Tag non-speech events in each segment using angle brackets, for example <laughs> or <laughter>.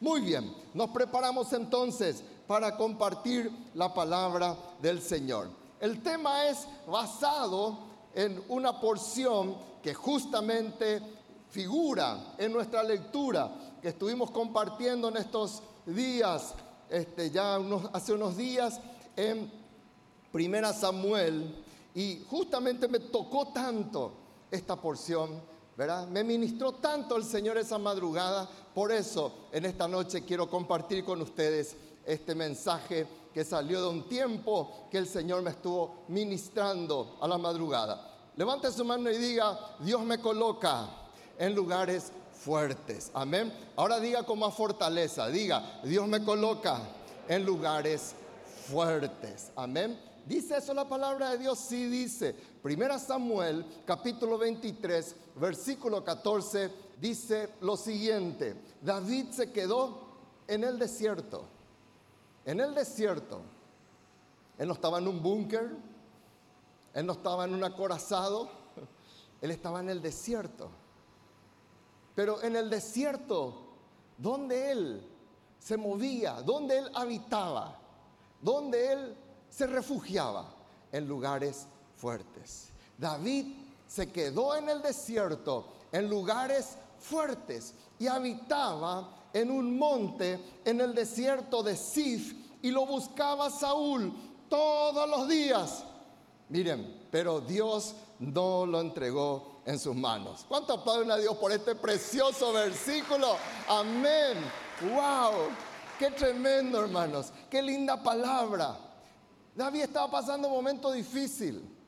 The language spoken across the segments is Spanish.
Muy bien, nos preparamos entonces para compartir la palabra del Señor. El tema es basado en una porción que justamente figura en nuestra lectura que estuvimos compartiendo en estos días, este, ya hace unos días en Primera Samuel, y justamente me tocó tanto esta porción, ¿verdad? Me ministró tanto el Señor esa madrugada, por eso en esta noche quiero compartir con ustedes este mensaje que salió de un tiempo que el Señor me estuvo ministrando a la madrugada. Levante su mano y diga, Dios me coloca en lugares fuertes. Amén. Ahora diga con más fortaleza, diga, Dios me coloca en lugares fuertes. Amén. ¿Dice eso la palabra de Dios? Sí dice. Primera Samuel, capítulo 23, versículo 14, dice lo siguiente. David se quedó en el desierto. En el desierto. Él no estaba en un búnker. Él no estaba en un acorazado. Él estaba en el desierto. Pero en el desierto, donde él se movía, donde él habitaba, donde él se refugiaba, en lugares fuertes. David se quedó en el desierto, en lugares fuertes, y habitaba en un monte en el desierto de Sif, y lo buscaba Saúl todos los días. Miren, pero Dios no lo entregó en sus manos. ¿Cuánto aplauden a Dios por este precioso versículo? Amén. ¡Wow! ¡Qué tremendo, hermanos! ¡Qué linda palabra! David estaba pasando un momento difícil.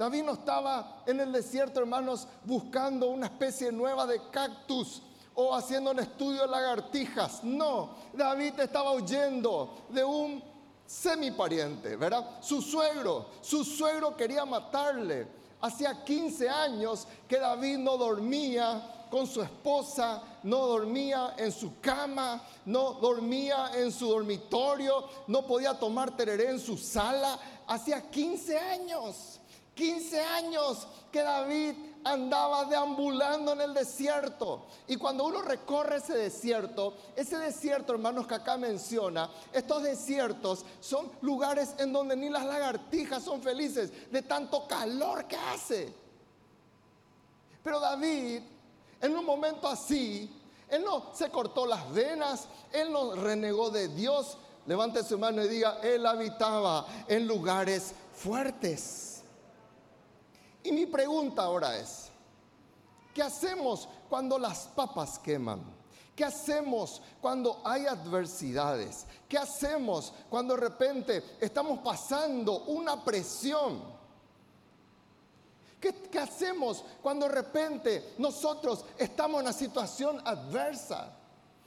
David no estaba en el desierto, hermanos, buscando una especie nueva de cactus o haciendo un estudio de lagartijas. No, David estaba huyendo de un semipariente, ¿verdad? Su suegro, su suegro quería matarle. Hacía 15 años que David no dormía con su esposa, no dormía en su cama, no dormía en su dormitorio, no podía tomar tereré en su sala. Hacía 15 años, 15 años que David andaba deambulando en el desierto. Y cuando uno recorre ese desierto, ese desierto, hermanos, que acá menciona, estos desiertos son lugares en donde ni las lagartijas son felices de tanto calor que hace. Pero David, en un momento así, él no se cortó las venas, él no renegó de Dios. Levante su mano y diga, él habitaba en lugares fuertes. Y mi pregunta ahora es, ¿qué hacemos cuando las papas queman? ¿Qué hacemos cuando hay adversidades? ¿Qué hacemos cuando de repente estamos pasando una presión? ¿Qué, ¿Qué, hacemos cuando de repente nosotros estamos en una situación adversa?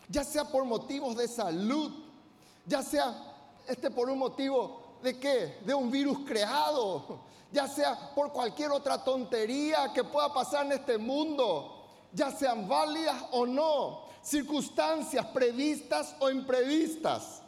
Ya sea por motivos de salud, ya sea este por un motivo de qué? De un virus creado, ya sea por cualquier otra tontería que pueda pasar en este mundo, ya sean válidas o no, circunstancias previstas o imprevistas.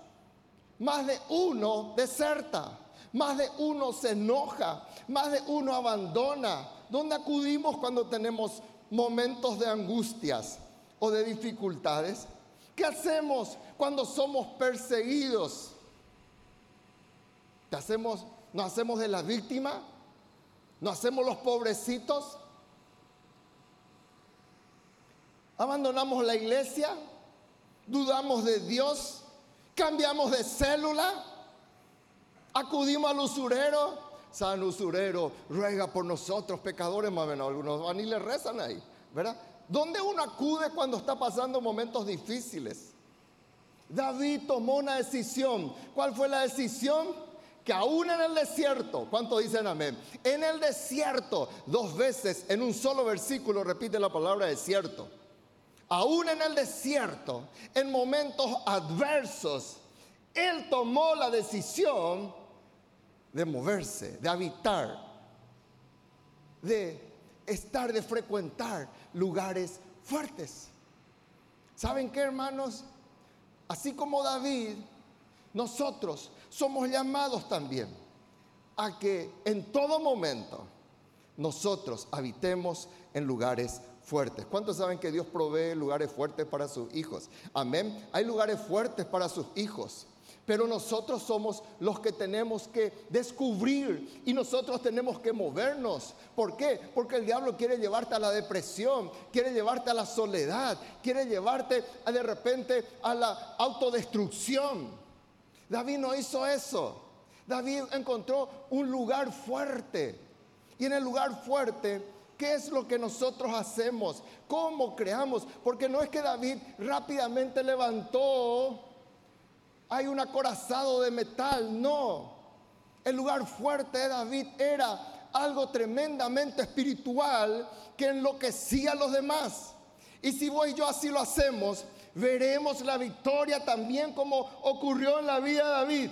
Más de uno deserta, más de uno se enoja, más de uno abandona. ¿Dónde acudimos cuando tenemos momentos de angustias o de dificultades? ¿Qué hacemos cuando somos perseguidos? ¿Qué hacemos? ¿Nos hacemos de la víctima? ¿No hacemos los pobrecitos? ¿Abandonamos la iglesia? ¿Dudamos de Dios? ¿Cambiamos de célula? ¿Acudimos al usurero? San usurero, ruega por nosotros pecadores, más menos algunos van y le rezan ahí, ¿verdad? ¿Dónde uno acude cuando está pasando momentos difíciles? David tomó una decisión. ¿Cuál fue la decisión? Que aún en el desierto, ¿cuánto dicen amén? En el desierto, dos veces en un solo versículo repite la palabra desierto. Aún en el desierto, en momentos adversos, Él tomó la decisión de moverse, de habitar, de estar, de frecuentar lugares fuertes. ¿Saben qué, hermanos? Así como David, nosotros somos llamados también a que en todo momento nosotros habitemos en lugares fuertes. ¿Cuántos saben que Dios provee lugares fuertes para sus hijos? Amén. Hay lugares fuertes para sus hijos. Pero nosotros somos los que tenemos que descubrir y nosotros tenemos que movernos. ¿Por qué? Porque el diablo quiere llevarte a la depresión, quiere llevarte a la soledad, quiere llevarte a, de repente a la autodestrucción. David no hizo eso. David encontró un lugar fuerte. Y en el lugar fuerte ¿Qué es lo que nosotros hacemos? ¿Cómo creamos? Porque no es que David rápidamente levantó, hay un acorazado de metal, no. El lugar fuerte de David era algo tremendamente espiritual que enloquecía a los demás. Y si vos y yo así lo hacemos, veremos la victoria también como ocurrió en la vida de David.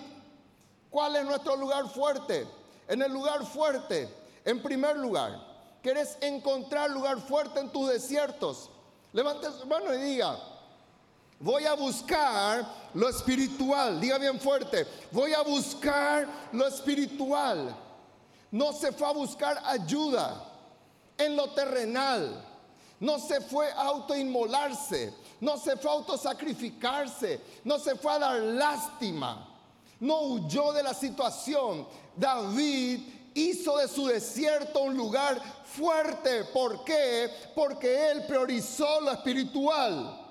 ¿Cuál es nuestro lugar fuerte? En el lugar fuerte, en primer lugar, ¿Quieres encontrar lugar fuerte en tus desiertos? Levante su mano y diga, voy a buscar lo espiritual. Diga bien fuerte, voy a buscar lo espiritual. No se fue a buscar ayuda en lo terrenal. No se fue a autoinmolarse. No se fue a autosacrificarse. No se fue a dar lástima. No huyó de la situación. David hizo de su desierto un lugar fuerte. ¿Por qué? Porque Él priorizó lo espiritual.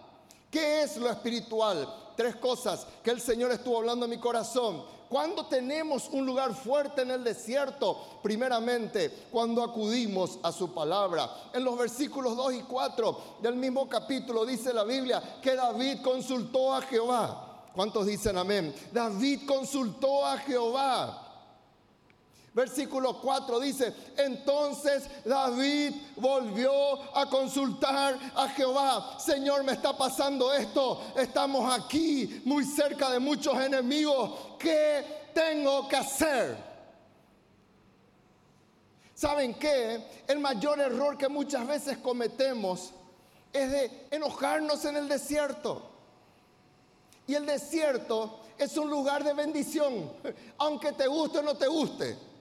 ¿Qué es lo espiritual? Tres cosas que el Señor estuvo hablando en mi corazón. Cuando tenemos un lugar fuerte en el desierto, primeramente cuando acudimos a su palabra. En los versículos 2 y 4 del mismo capítulo dice la Biblia que David consultó a Jehová. ¿Cuántos dicen amén? David consultó a Jehová. Versículo 4 dice, entonces David volvió a consultar a Jehová, Señor, me está pasando esto, estamos aquí muy cerca de muchos enemigos, ¿qué tengo que hacer? ¿Saben qué? El mayor error que muchas veces cometemos es de enojarnos en el desierto. Y el desierto es un lugar de bendición, <laughs> aunque te guste o no te guste.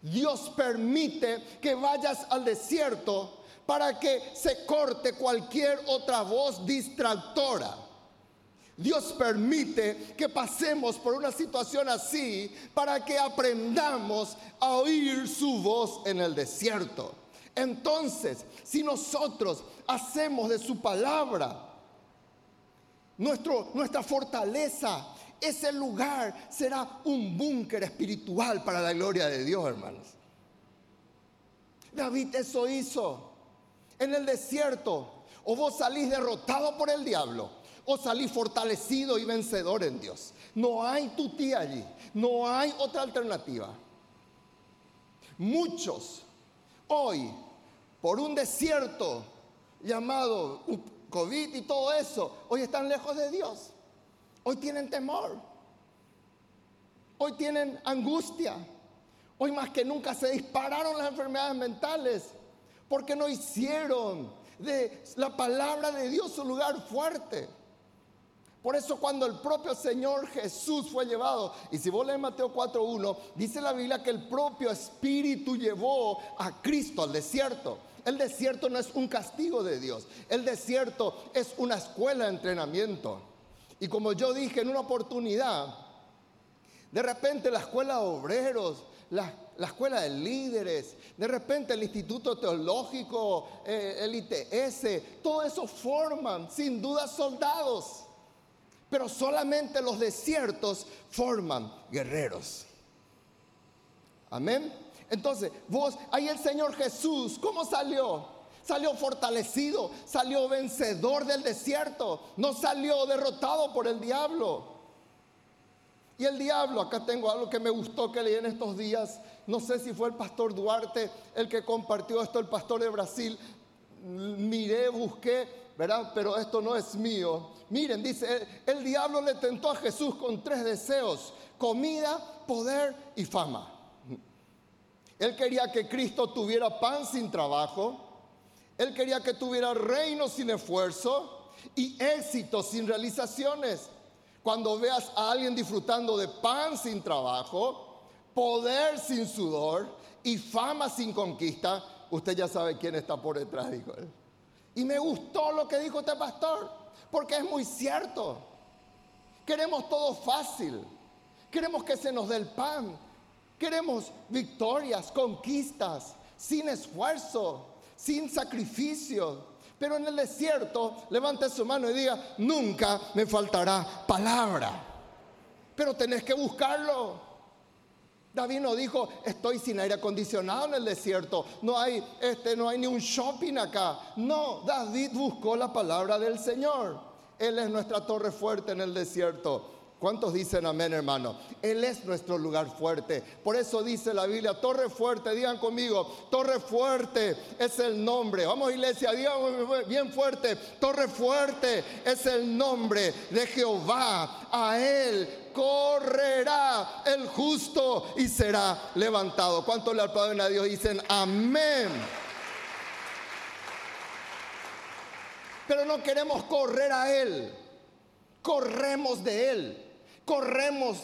Dios permite que vayas al desierto para que se corte cualquier otra voz distractora. Dios permite que pasemos por una situación así para que aprendamos a oír su voz en el desierto. Entonces, si nosotros hacemos de su palabra nuestra fortaleza, ese lugar será un búnker espiritual para la gloria de Dios, hermanos. David eso hizo. En el desierto, o vos salís derrotado por el diablo, o salís fortalecido y vencedor en Dios. No hay tutía allí, no hay otra alternativa. Muchos hoy, por un desierto llamado COVID y todo eso, hoy están lejos de Dios. Hoy tienen temor. Hoy tienen angustia. Hoy más que nunca se dispararon las enfermedades mentales porque no hicieron de la palabra de Dios su lugar fuerte. Por eso cuando el propio Señor Jesús fue llevado, y si vos lees Mateo 4.1, dice la Biblia que el propio Espíritu llevó a Cristo al desierto. El desierto no es un castigo de Dios, el desierto es una escuela de entrenamiento. Y como yo dije en una oportunidad, de repente la escuela de obreros, la, escuela de líderes, de repente el Instituto Teológico, eh, el ITS, todo eso forman sin duda soldados. Pero solamente los desiertos forman guerreros. Amén. Entonces, vos, ahí el Señor Jesús, ¿cómo salió? Salió fortalecido, salió vencedor del desierto, no salió derrotado por el diablo. Y el diablo, acá tengo algo que me gustó que leí en estos días, no sé si fue el pastor Duarte el que compartió esto, el pastor de Brasil, miré, busqué, ¿verdad? Pero esto no es mío. Miren, dice, el, el diablo le tentó a Jesús con tres deseos, comida, poder y fama. Él quería que Cristo tuviera pan sin trabajo, él quería que tuviera reino sin esfuerzo y éxito sin realizaciones. Cuando veas a alguien disfrutando de pan sin trabajo, poder sin sudor y fama sin conquista, usted ya sabe quién está por detrás, dijo él. Y me gustó lo que dijo este pastor, porque es muy cierto. Queremos todo fácil. Queremos que se nos dé el pan. Queremos victorias, conquistas, sin esfuerzo, sin sacrificio. Pero en el desierto, levante su mano y diga, nunca me faltará palabra. Pero tenés que buscarlo. David no dijo, estoy sin aire acondicionado en el desierto, no hay, este, no hay ni un shopping acá. No, David buscó la palabra del Señor. Él es nuestra torre fuerte en el desierto. ¿Cuántos dicen amén, hermano? Él es nuestro lugar fuerte. Por eso dice la Biblia, torre fuerte, digan conmigo, torre fuerte es el nombre. Vamos iglesia, digan bien fuerte, torre fuerte es el nombre de Jehová. A él correrá el justo y será levantado. ¿Cuántos le aplauden a Dios? Dicen amén. Pero no queremos correr a Él, corremos de Él corremos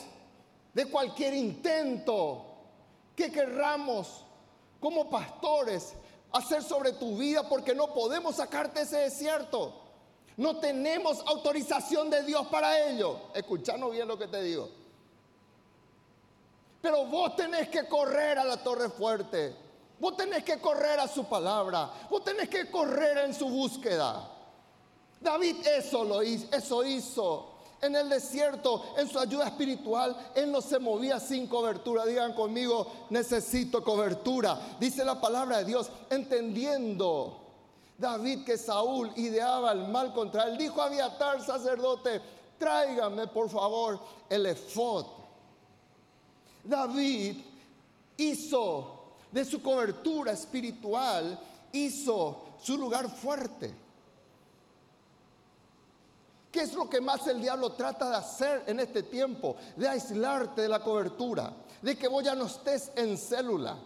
de cualquier intento que querramos como pastores hacer sobre tu vida porque no podemos sacarte ese desierto. No tenemos autorización de Dios para ello. Escuchanos bien lo que te digo. Pero vos tenés que correr a la torre fuerte. Vos tenés que correr a su palabra. Vos tenés que correr en su búsqueda. David eso lo hizo, eso hizo en el desierto, en su ayuda espiritual, Él no se movía sin cobertura. Digan conmigo, necesito cobertura. Dice la palabra de Dios, entendiendo David que Saúl ideaba el mal contra él, dijo a Abiatar, sacerdote, tráigame por favor el efod. David hizo de su cobertura espiritual, hizo su lugar fuerte. ¿Qué es lo que más el diablo trata de hacer en este tiempo? De aislarte de la cobertura, de que vos ya no estés en célula.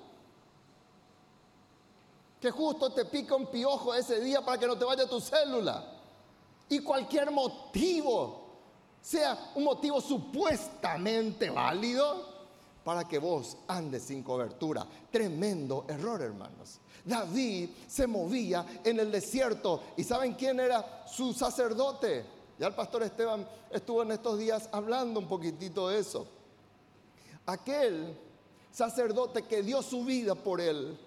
Que justo te pica un piojo ese día para que no te vaya tu célula. Y cualquier motivo, sea un motivo supuestamente válido, para que vos andes sin cobertura. Tremendo error, hermanos. David se movía en el desierto. ¿Y saben quién era su sacerdote? Ya el pastor Esteban estuvo en estos días hablando un poquitito de eso. Aquel sacerdote que dio su vida por él,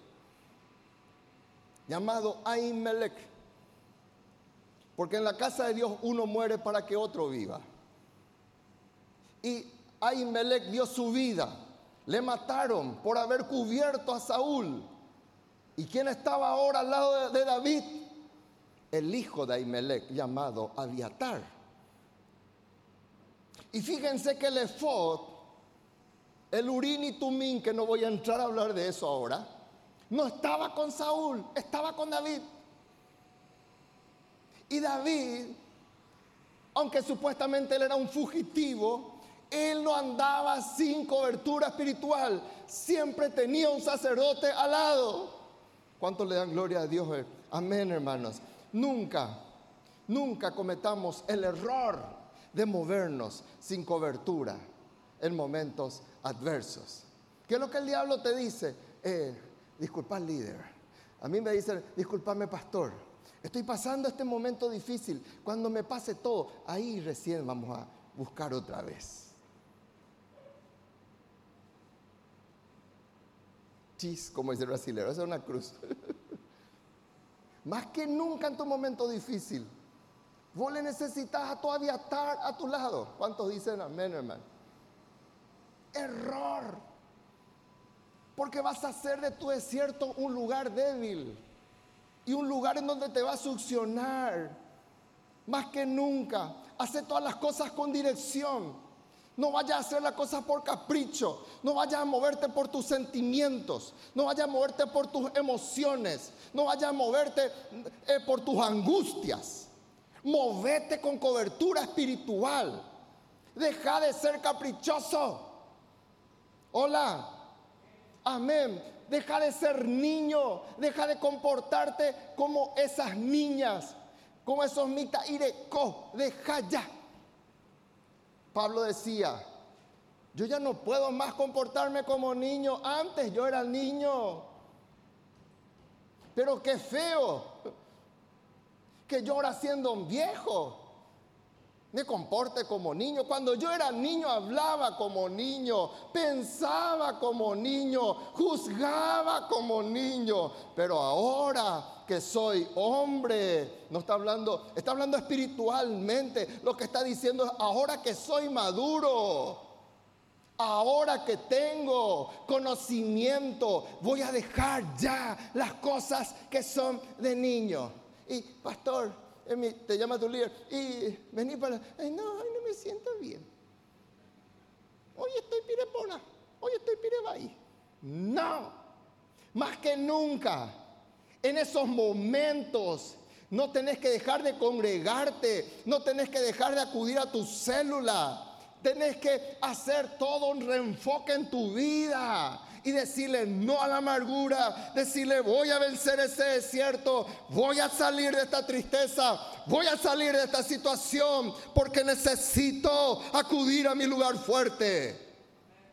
llamado Ahimelech, porque en la casa de Dios uno muere para que otro viva. Y Ahimelech dio su vida, le mataron por haber cubierto a Saúl. ¿Y quién estaba ahora al lado de David? El hijo de Ahimelech llamado Abiatar. Y fíjense que el efod, el urín y tumín, que no voy a entrar a hablar de eso ahora, no estaba con Saúl, estaba con David. Y David, aunque supuestamente él era un fugitivo, él no andaba sin cobertura espiritual, siempre tenía un sacerdote al lado. ¿Cuántos le dan gloria a Dios? Amén, hermanos. Nunca, nunca cometamos el error de movernos sin cobertura en momentos adversos. ¿Qué es lo que el diablo te dice? Eh, disculpa líder. A mí me dicen, disculpame pastor. Estoy pasando este momento difícil. Cuando me pase todo, ahí recién vamos a buscar otra vez. Chis, como dice el brasileño, es una cruz. <laughs> Más que nunca en tu momento difícil. Vos le necesitas a todavía estar a tu lado. ¿Cuántos dicen amén, hermano? Error. Porque vas a hacer de tu desierto un lugar débil. Y un lugar en donde te va a succionar. Más que nunca. Hace todas las cosas con dirección. No vayas a hacer las cosas por capricho. No vayas a moverte por tus sentimientos. No vayas a moverte por tus emociones. No vayas a moverte eh, por tus angustias. Movete con cobertura espiritual. Deja de ser caprichoso. Hola. Amén. Deja de ser niño. Deja de comportarte como esas niñas. Como esos mita ireco. Deja ya. Pablo decía, yo ya no puedo más comportarme como niño. Antes yo era niño. Pero qué feo. que yo ahora siendo un viejo me comporte como niño. Cuando yo era niño hablaba como niño, pensaba como niño, juzgaba como niño. Pero ahora que soy hombre, no está hablando, está hablando espiritualmente. Lo que está diciendo es ahora que soy maduro. Ahora que tengo conocimiento, voy a dejar ya las cosas que son de niño. Y pastor, te llama tu líder y vení para, ay no, ay no me siento bien. Hoy estoy pirepona, hoy estoy pirebaí. No, más que nunca, en esos momentos no tenés que dejar de congregarte, no tenés que dejar de acudir a tu célula Tenés que hacer todo un reenfoque en tu vida y decirle no a la amargura, decirle voy a vencer ese desierto, voy a salir de esta tristeza, voy a salir de esta situación porque necesito acudir a mi lugar fuerte.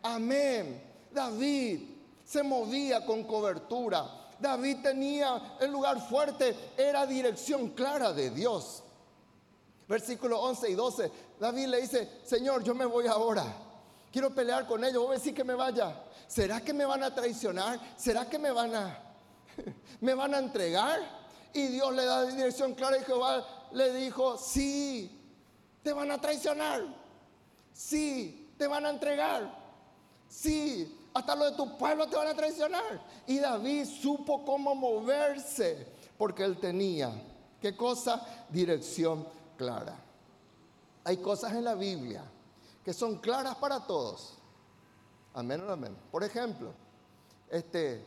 Amén. David se movía con cobertura. David tenía el lugar fuerte, era dirección clara de Dios. Versículo 11 y 12, David le dice, Señor, yo me voy ahora. Quiero pelear con ellos. Voy a decir que me vaya. ¿Será que me van a traicionar? ¿Será que me van a, <laughs> me van a entregar? Y Dios le da dirección clara y Jehová le dijo, sí, te van a traicionar. Sí, te van a entregar. Sí, hasta lo de tu pueblo te van a traicionar. Y David supo cómo moverse porque él tenía, ¿qué cosa? Dirección clara. Hay cosas en la Biblia que son claras para todos. Amén amén. Por ejemplo, este,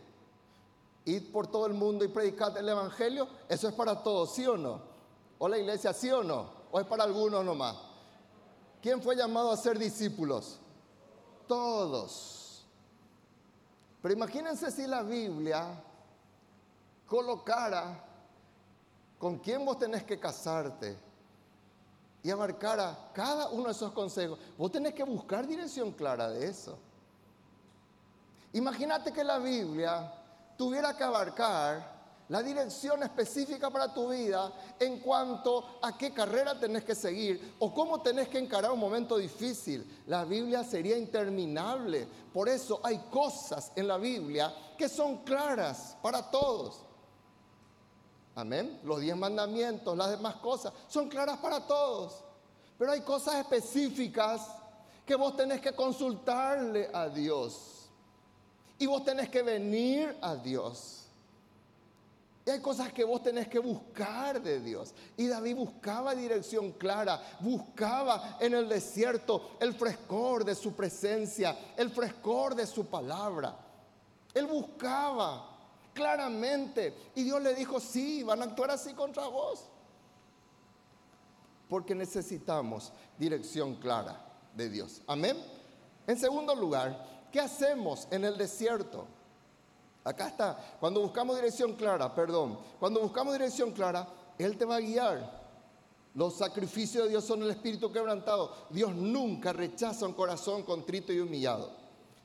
ir por todo el mundo y predicar el Evangelio, eso es para todos, ¿sí o no? ¿O la iglesia, sí o no? ¿O es para algunos nomás? ¿Quién fue llamado a ser discípulos? Todos. Pero imagínense si la Biblia colocara con quién vos tenés que casarte, y abarcara cada uno de esos consejos, vos tenés que buscar dirección clara de eso. Imagínate que la Biblia tuviera que abarcar la dirección específica para tu vida en cuanto a qué carrera tenés que seguir o cómo tenés que encarar un momento difícil. La Biblia sería interminable. Por eso hay cosas en la Biblia que son claras para todos. Amén. Los diez mandamientos, las demás cosas, son claras para todos. Pero hay cosas específicas que vos tenés que consultarle a Dios. Y vos tenés que venir a Dios. Y hay cosas que vos tenés que buscar de Dios. Y David buscaba dirección clara, buscaba en el desierto el frescor de su presencia, el frescor de su palabra. Él buscaba claramente. Y Dios le dijo, sí, van a actuar así contra vos. Porque necesitamos dirección clara de Dios. Amén. En segundo lugar, ¿qué hacemos en el desierto? Acá está, cuando buscamos dirección clara, perdón, cuando buscamos dirección clara, Él te va a guiar. Los sacrificios de Dios son el espíritu quebrantado. Dios nunca rechaza un corazón contrito y humillado.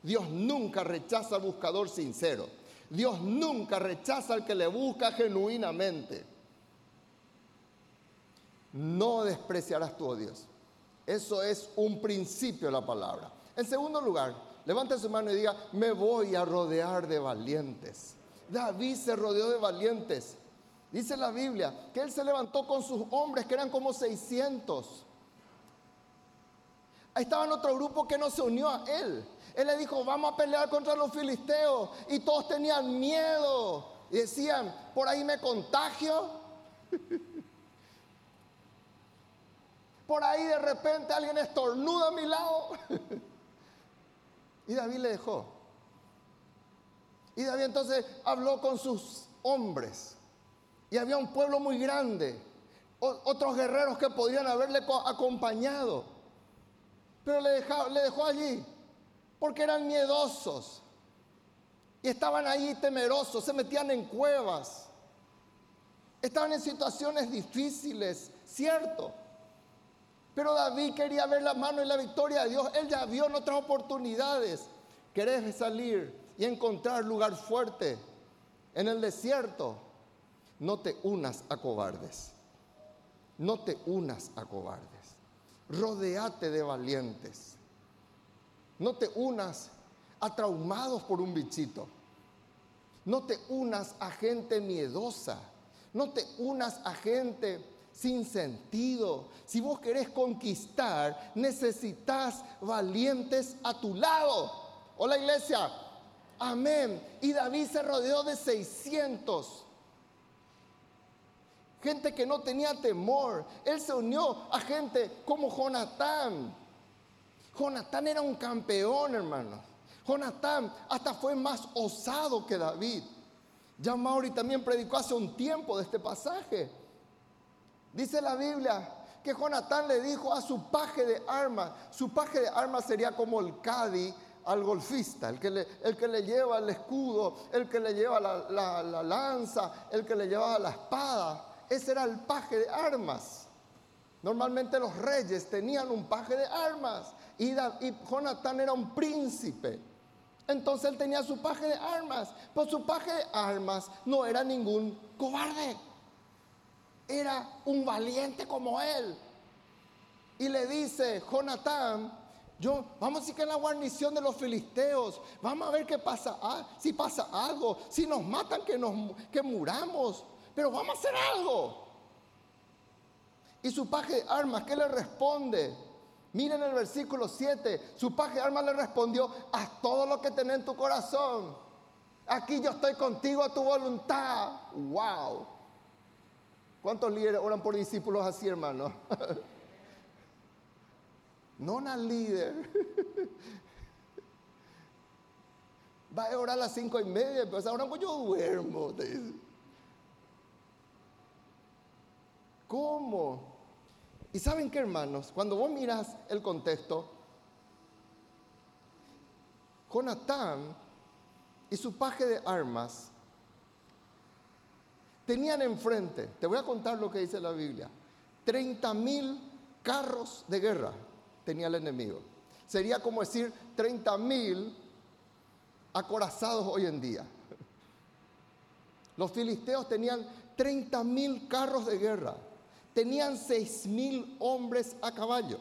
Dios nunca rechaza al buscador sincero. Dios nunca rechaza al que le busca genuinamente. No despreciarás tu Dios. Eso es un principio de la palabra. En segundo lugar, levante su mano y diga, me voy a rodear de valientes. David se rodeó de valientes. Dice la Biblia que él se levantó con sus hombres, que eran como 600. Ahí estaba otro grupo que no se unió a él. Él le dijo, vamos a pelear contra los filisteos. Y todos tenían miedo. Y decían, por ahí me contagio. por ahí de repente alguien estornuda a mi lado. y David le dejó. Y David entonces habló con sus hombres. Y había un pueblo muy grande. otros guerreros que podrían haberle acompañado. Pero le dejó allí porque eran miedosos y estaban ahí temerosos, se metían en cuevas, estaban en situaciones difíciles, cierto. Pero David quería ver la mano y la victoria de Dios. Él ya vio en otras oportunidades. Querés salir y encontrar lugar fuerte en el desierto. No te unas a cobardes. no te unas a cobardes. Rodeate de valientes. No te unas a traumados por un bichito. No te unas a gente miedosa. No te unas a gente sin sentido. Si vos querés conquistar, necesitas valientes a tu lado. Hola iglesia. Amén. Y David se rodeó de 600. Gente que no tenía temor. Él se unió a gente como Jonatán. Jonatán era un campeón, hermano. Jonatán hasta fue más osado que David. Ya Mauri también predicó hace un tiempo de este pasaje. Dice la Biblia que Jonatán le dijo a su paje de armas, su paje de armas sería como el cadi al golfista, el que, le, el que le lleva el escudo, el que le lleva la, la lanza, el que le lleva la espada. Ese era el paje de armas. Normalmente los reyes tenían un paje de armas y, Jonatán era un príncipe. Entonces él tenía su paje de armas, pero su paje de armas no era ningún cobarde. Era un valiente como él. Y le dice, Jonatán, yo, vamos a decir que en la guarnición de los filisteos, vamos a ver qué pasa, ah, si pasa algo, si nos matan, que, nos, que muramos, pero vamos a hacer algo. Y su paje de armas, ¿qué le responde? Miren el versículo 7, su paje de armas le respondió, haz todo lo que tenés en tu corazón. Aquí yo estoy contigo a tu voluntad. Wow. ¿Cuántos líderes oran por discípulos así, hermano? <laughs> no una líder. <laughs> Va a orar a las cinco y media, pero ahora pues yo duermo. ¿Cómo? Y saben qué, hermanos, cuando vos miras el contexto, Jonatán y su paje de armas tenían enfrente, te voy a contar lo que dice la Biblia, 30 mil carros de guerra tenía el enemigo. Sería como decir 30 mil acorazados hoy en día. Los filisteos tenían 30 mil carros de guerra tenían seis mil hombres a caballo.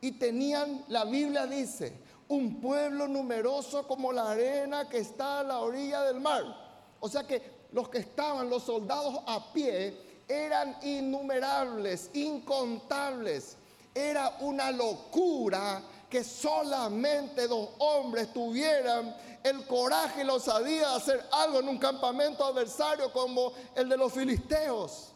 Y tenían, la Biblia dice, un pueblo numeroso como la arena que está a la orilla del mar. O sea que los que estaban, los soldados a pie, eran innumerables, incontables. Era una locura que solamente dos hombres tuvieran el coraje y la osadía de hacer algo en un campamento adversario como el de los filisteos.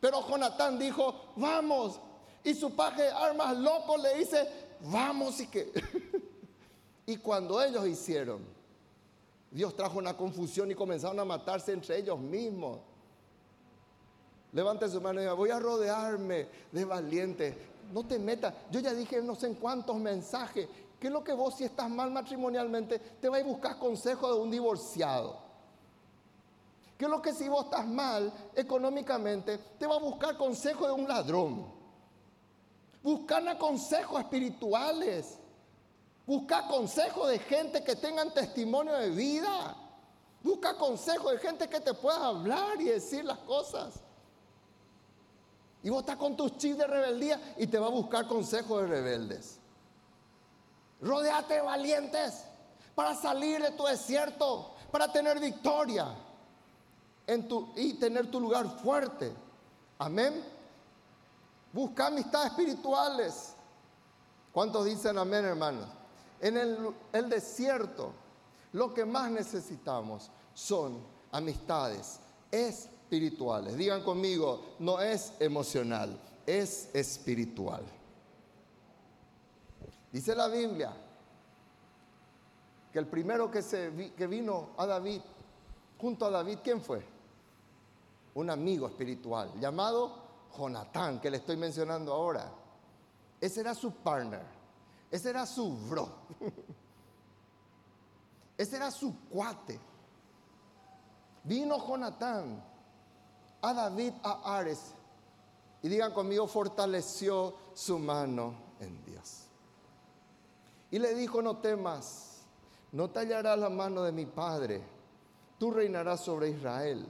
Pero Jonatán dijo, vamos. Y su paje armas loco le dice, vamos y que... <laughs> y cuando ellos hicieron, Dios trajo una confusión y comenzaron a matarse entre ellos mismos. Levante su mano y diga, voy a rodearme de valientes. No te metas. Yo ya dije no sé en cuántos mensajes. ¿Qué es lo que vos si estás mal matrimonialmente te vas a buscar consejo de un divorciado? ¿Qué es lo que si vos estás mal económicamente, te va a buscar consejo de un ladrón? Buscar consejos espirituales. Busca consejo de gente que tengan testimonio de vida. Busca consejo de gente que te pueda hablar y decir las cosas. Y vos estás con tus chips de rebeldía y te va a buscar consejo de rebeldes. Rodeate de valientes para salir de tu desierto, para tener victoria y tener tu lugar fuerte. Amén. Busca amistades espirituales. ¿Cuántos dicen amén, hermanos? En el, desierto, lo que más necesitamos son amistades espirituales. Digan conmigo, no es emocional, es espiritual. Dice la Biblia que el primero que vino a David, junto a David, ¿quién fue? Un amigo espiritual llamado Jonatán, que le estoy mencionando ahora. Ese era su partner, ese era su bro, <laughs> ese era su cuate. Vino Jonatán a David a Ares y digan conmigo, fortaleció su mano en Dios. Y le dijo, no temas, no tallarás la mano de mi padre, tú reinarás sobre Israel.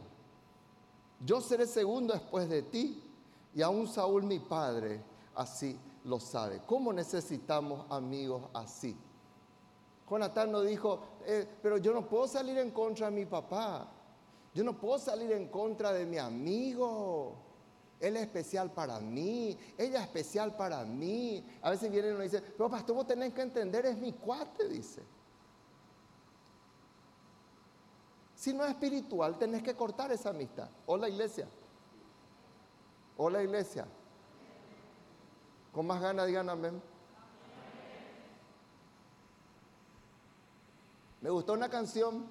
Yo seré segundo después de ti Y aún Saúl, mi padre, así lo sabe. ¿Cómo necesitamos amigos así? Jonatán no dijo, eh, pero yo no puedo salir en contra de mi papá. Yo no puedo salir en contra de mi amigo. Él es especial para mí, ella es especial para mí. A veces vienen y nos dicen, pero pastor, vos tenés que entender, es mi cuate, dice. Si no es espiritual, tenés que cortar esa amistad. Hola iglesia. Hola iglesia. Con más ganas digan amén. Me gustó una canción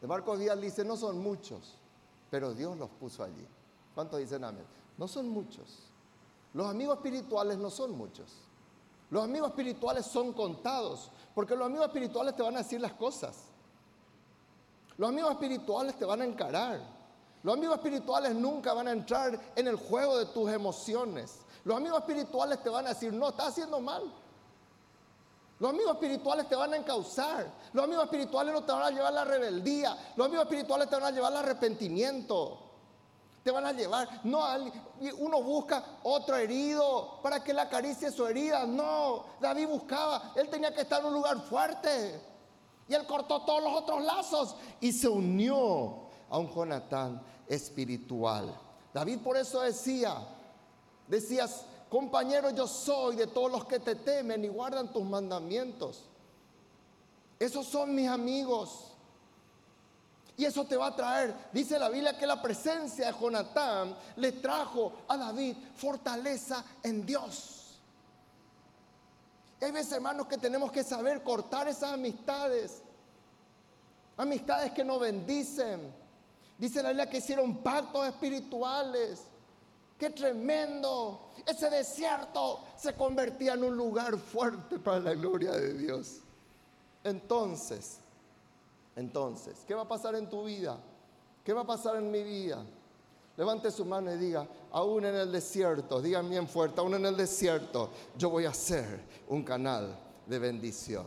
de Marcos Díaz, dice, no son muchos, pero Dios los puso allí. ¿Cuántos dicen amén? No son muchos. Los amigos espirituales no son muchos. Los amigos espirituales son contados, porque los amigos espirituales te van a decir las cosas. Los amigos espirituales te van a encarar. Los amigos espirituales nunca van a entrar en el juego de tus emociones. Los amigos espirituales te van a decir, no, estás haciendo mal. Los amigos espirituales te van a encauzar. Los amigos espirituales no te van a llevar a la rebeldía. Los amigos espirituales te van a llevar al arrepentimiento. Te van a llevar. No, uno busca otro herido para que le acaricie su herida. No, David buscaba. Él tenía que estar en un lugar fuerte. Y él cortó todos los otros lazos y se unió a un Jonatán espiritual. David por eso decía, decías, compañero yo soy de todos los que te temen y guardan tus mandamientos. Esos son mis amigos. Y eso te va a traer, dice la Biblia, que la presencia de Jonatán le trajo a David fortaleza en Dios. Hay veces, hermanos, que tenemos que saber cortar esas amistades. Amistades que nos bendicen. Dice la Biblia que hicieron pactos espirituales. Qué tremendo. Ese desierto se convertía en un lugar fuerte para la gloria de Dios. Entonces, entonces, ¿qué va a pasar en tu vida? ¿Qué va a pasar en mi vida? Levante su mano y diga, aún en el desierto, digan bien fuerte, aún en el desierto, yo voy a ser un canal de bendición.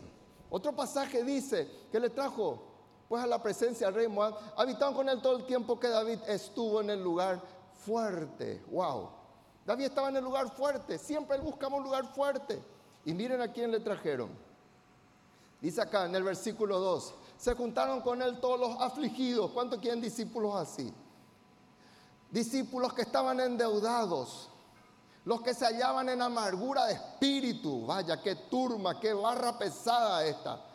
Otro pasaje dice que le trajo pues a la presencia del rey Moab, habitaban con él todo el tiempo que David estuvo en el lugar fuerte. Wow. David estaba en el lugar fuerte, siempre él buscaba un lugar fuerte. Y miren a quién le trajeron. Dice acá en el versículo 2, se juntaron con él todos los afligidos. ¿Cuántos quieren discípulos así? Discípulos que estaban endeudados, los que se hallaban en amargura de espíritu, vaya, qué turma, qué barra pesada esta.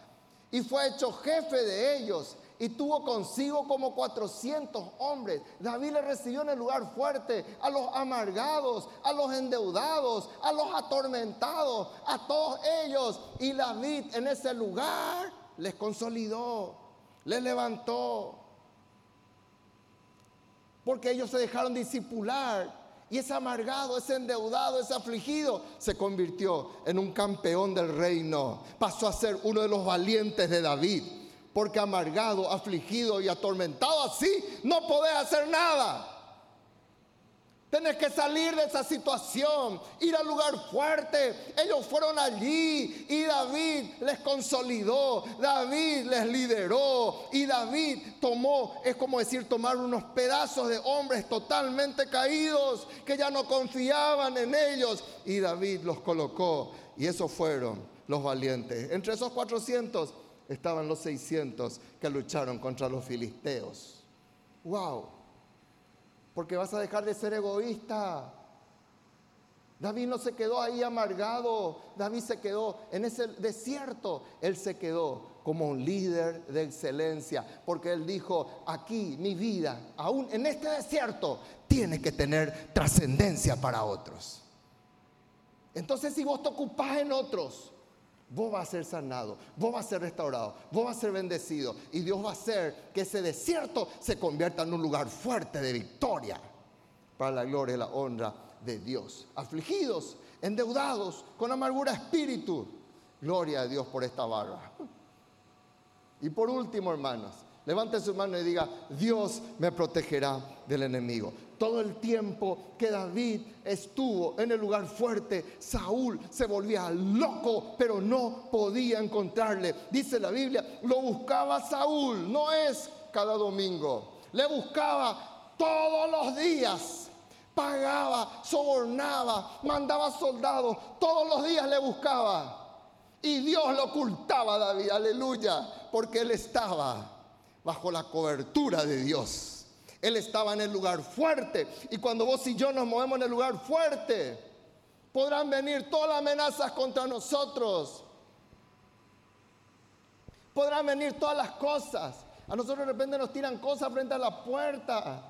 Y fue hecho jefe de ellos y tuvo consigo como 400 hombres. David le recibió en el lugar fuerte a los amargados, a los endeudados, a los atormentados, a todos ellos. Y David en ese lugar les consolidó, les levantó, porque ellos se dejaron disipular. Y ese amargado, ese endeudado, ese afligido se convirtió en un campeón del reino. Pasó a ser uno de los valientes de David. Porque amargado, afligido y atormentado así, no podés hacer nada. Tienes que salir de esa situación, ir al lugar fuerte. Ellos fueron allí y David les consolidó, David les lideró y David tomó, es como decir, tomar unos pedazos de hombres totalmente caídos que ya no confiaban en ellos y David los colocó y esos fueron los valientes. Entre esos 400 estaban los 600 que lucharon contra los filisteos. ¡Wow! Porque vas a dejar de ser egoísta. David no se quedó ahí amargado, David se quedó en ese desierto, él se quedó como un líder de excelencia, porque él dijo, aquí mi vida, aún en este desierto, tiene que tener trascendencia para otros. Entonces si vos te ocupás en otros, vos vas a ser sanado, vos vas a ser restaurado, vos vas a ser bendecido y Dios va a hacer que ese desierto se convierta en un lugar fuerte de victoria para la gloria y la honra de Dios. Afligidos, endeudados, con amargura espíritu. Gloria a Dios por esta barra. Y por último, hermanos, levante su mano y diga, Dios me protegerá del enemigo todo el tiempo que David estuvo en el lugar fuerte, Saúl se volvía loco, pero no podía encontrarle. Dice la Biblia, lo buscaba Saúl, no es cada domingo, le buscaba todos los días pagaba, sobornaba, mandaba soldados, todos los días le buscaba. Y Dios lo ocultaba a David, aleluya, porque él estaba bajo la cobertura de Dios. Él estaba en el lugar fuerte. Y cuando vos y yo nos movemos en el lugar fuerte, podrán venir todas las amenazas contra nosotros. Podrán venir todas las cosas. A nosotros de repente nos tiran cosas frente a la puerta.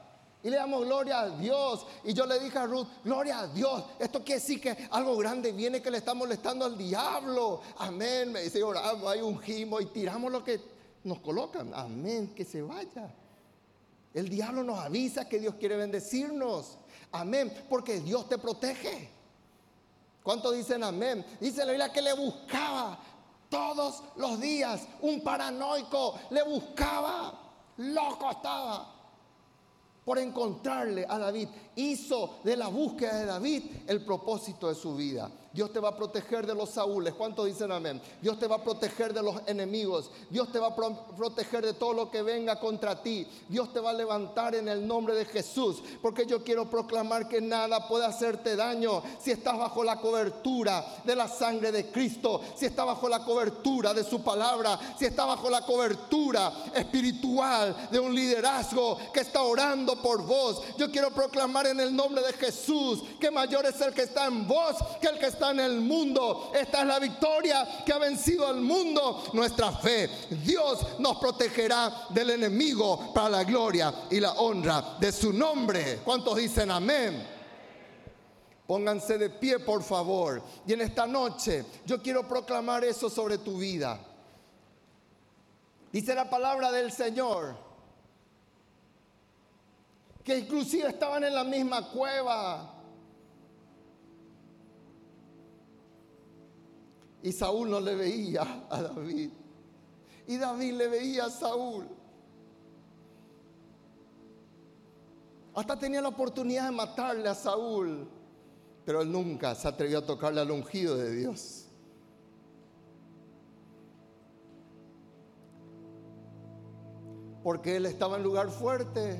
Y le damos gloria a Dios. Y yo le dije a Ruth, gloria a Dios. Esto quiere decir que algo grande viene que le está molestando al diablo. Amén. Me dice, oramos, hay un gimo y tiramos lo que nos colocan. Amén, que se vaya. El diablo nos avisa que Dios quiere bendecirnos. Amén, porque Dios te protege. ¿Cuántos dicen amén? Dice la Biblia que le buscaba todos los días. Un paranoico le buscaba. Loco estaba por encontrarle a David. Hizo de la búsqueda de David el propósito de su vida. Dios te va a proteger de los Saúles. ¿Cuántos dicen amén? Dios te va a proteger de los enemigos. Dios te va a proteger de todo lo que venga contra ti. Dios te va a levantar en el nombre de Jesús. Porque yo quiero proclamar que nada puede hacerte daño si estás bajo la cobertura de la sangre de Cristo. Si estás bajo la cobertura de su palabra. Si estás bajo la cobertura espiritual de un liderazgo que está orando por vos. Yo quiero proclamar en el nombre de Jesús que mayor es el que está en vos que el que está en el mundo. Esta es la victoria que ha vencido al mundo, nuestra fe. Dios nos protegerá del enemigo para la gloria y la honra de su nombre. ¿Cuántos dicen amén? Pónganse de pie, por favor. Y en esta noche yo quiero proclamar eso sobre tu vida. Dice la palabra del Señor. Que inclusive estaban en la misma cueva. Y Saúl no le veía a David. Y David le veía a Saúl. Hasta tenía la oportunidad de matarle a Saúl. Pero él nunca se atrevió a tocarle al ungido de Dios. Porque él estaba en lugar fuerte.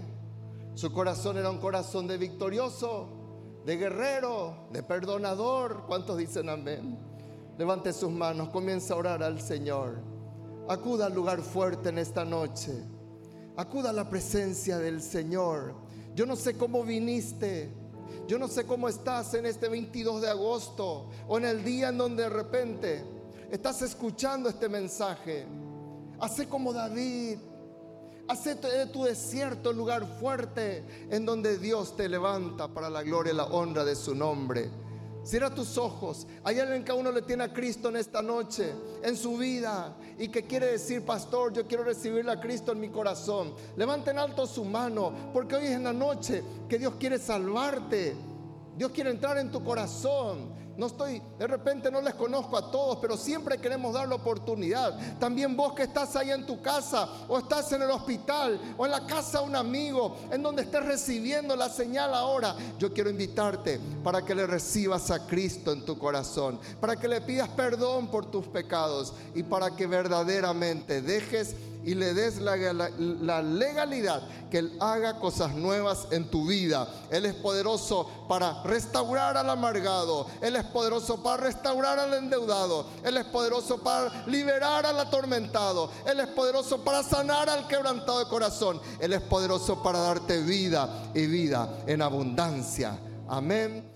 Su corazón era un corazón de victorioso, de guerrero, de perdonador. ¿Cuántos dicen amén? Levante sus manos, comienza a orar al Señor. Acuda al lugar fuerte en esta noche. Acuda a la presencia del Señor. Yo no sé cómo viniste. Yo no sé cómo estás en este 22 de agosto o en el día en donde de repente estás escuchando este mensaje. Hace como David. Hace de tu desierto el lugar fuerte en donde Dios te levanta para la gloria y la honra de su nombre. Cierra tus ojos. Hay alguien que uno le tiene a Cristo en esta noche, en su vida, y que quiere decir, pastor, yo quiero recibirle a Cristo en mi corazón. Levanten alto su mano, porque hoy es en la noche que Dios quiere salvarte. Dios quiere entrar en tu corazón. No estoy, de repente no les conozco a todos, pero siempre queremos dar la oportunidad. También vos que estás ahí en tu casa, o estás en el hospital, o en la casa de un amigo, en donde estés recibiendo la señal ahora, yo quiero invitarte para que le recibas a Cristo en tu corazón, para que le pidas perdón por tus pecados y para que verdaderamente dejes y le des la, legalidad que Él haga cosas nuevas en tu vida. Él es poderoso para restaurar al amargado. Él es poderoso para restaurar al endeudado. Él es poderoso para liberar al atormentado. Él es poderoso para sanar al quebrantado de corazón. Él es poderoso para darte vida y vida en abundancia. Amén